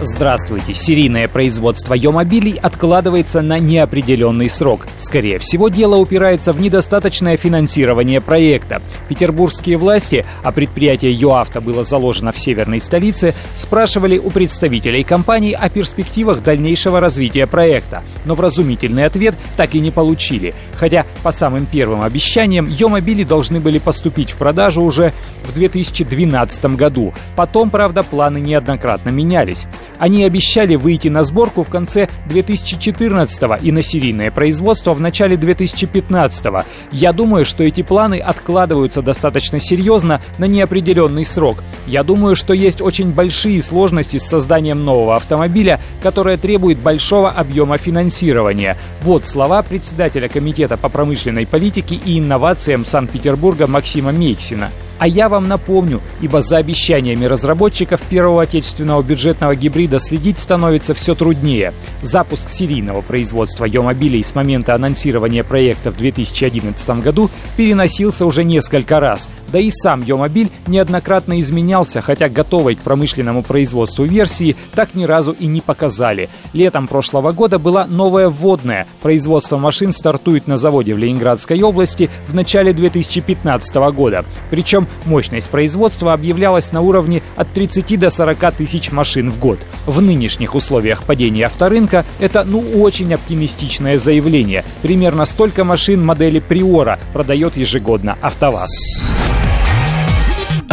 Здравствуйте. Серийное производство Йомобилей откладывается на неопределенный срок. Скорее всего, дело упирается в недостаточное финансирование проекта. Петербургские власти, а предприятие ЮАВТО было заложено в северной столице, спрашивали у представителей компании о перспективах дальнейшего развития проекта. Но вразумительный ответ так и не получили. Хотя, по самым первым обещаниям, Йомобили должны были поступить в продажу уже в 2012 году. Потом, правда, планы неоднократно менялись. Они обещали выйти на сборку в конце 2014 и на серийное производство в начале 2015 -го. Я думаю, что эти планы откладываются достаточно серьезно на неопределенный срок. Я думаю, что есть очень большие сложности с созданием нового автомобиля, которое требует большого объема финансирования. Вот слова председателя Комитета по промышленной политике и инновациям Санкт-Петербурга Максима Мексина. А я вам напомню, ибо за обещаниями разработчиков первого отечественного бюджетного гибрида следить становится все труднее. Запуск серийного производства Йомобилей с момента анонсирования проекта в 2011 году переносился уже несколько раз. Да и сам Йомобиль неоднократно изменялся, хотя готовой к промышленному производству версии так ни разу и не показали. Летом прошлого года была новая вводная. Производство машин стартует на заводе в Ленинградской области в начале 2015 года. Причем мощность производства объявлялась на уровне от 30 до 40 тысяч машин в год. В нынешних условиях падения авторынка это ну очень оптимистичное заявление. Примерно столько машин модели Приора продает ежегодно АвтоВАЗ.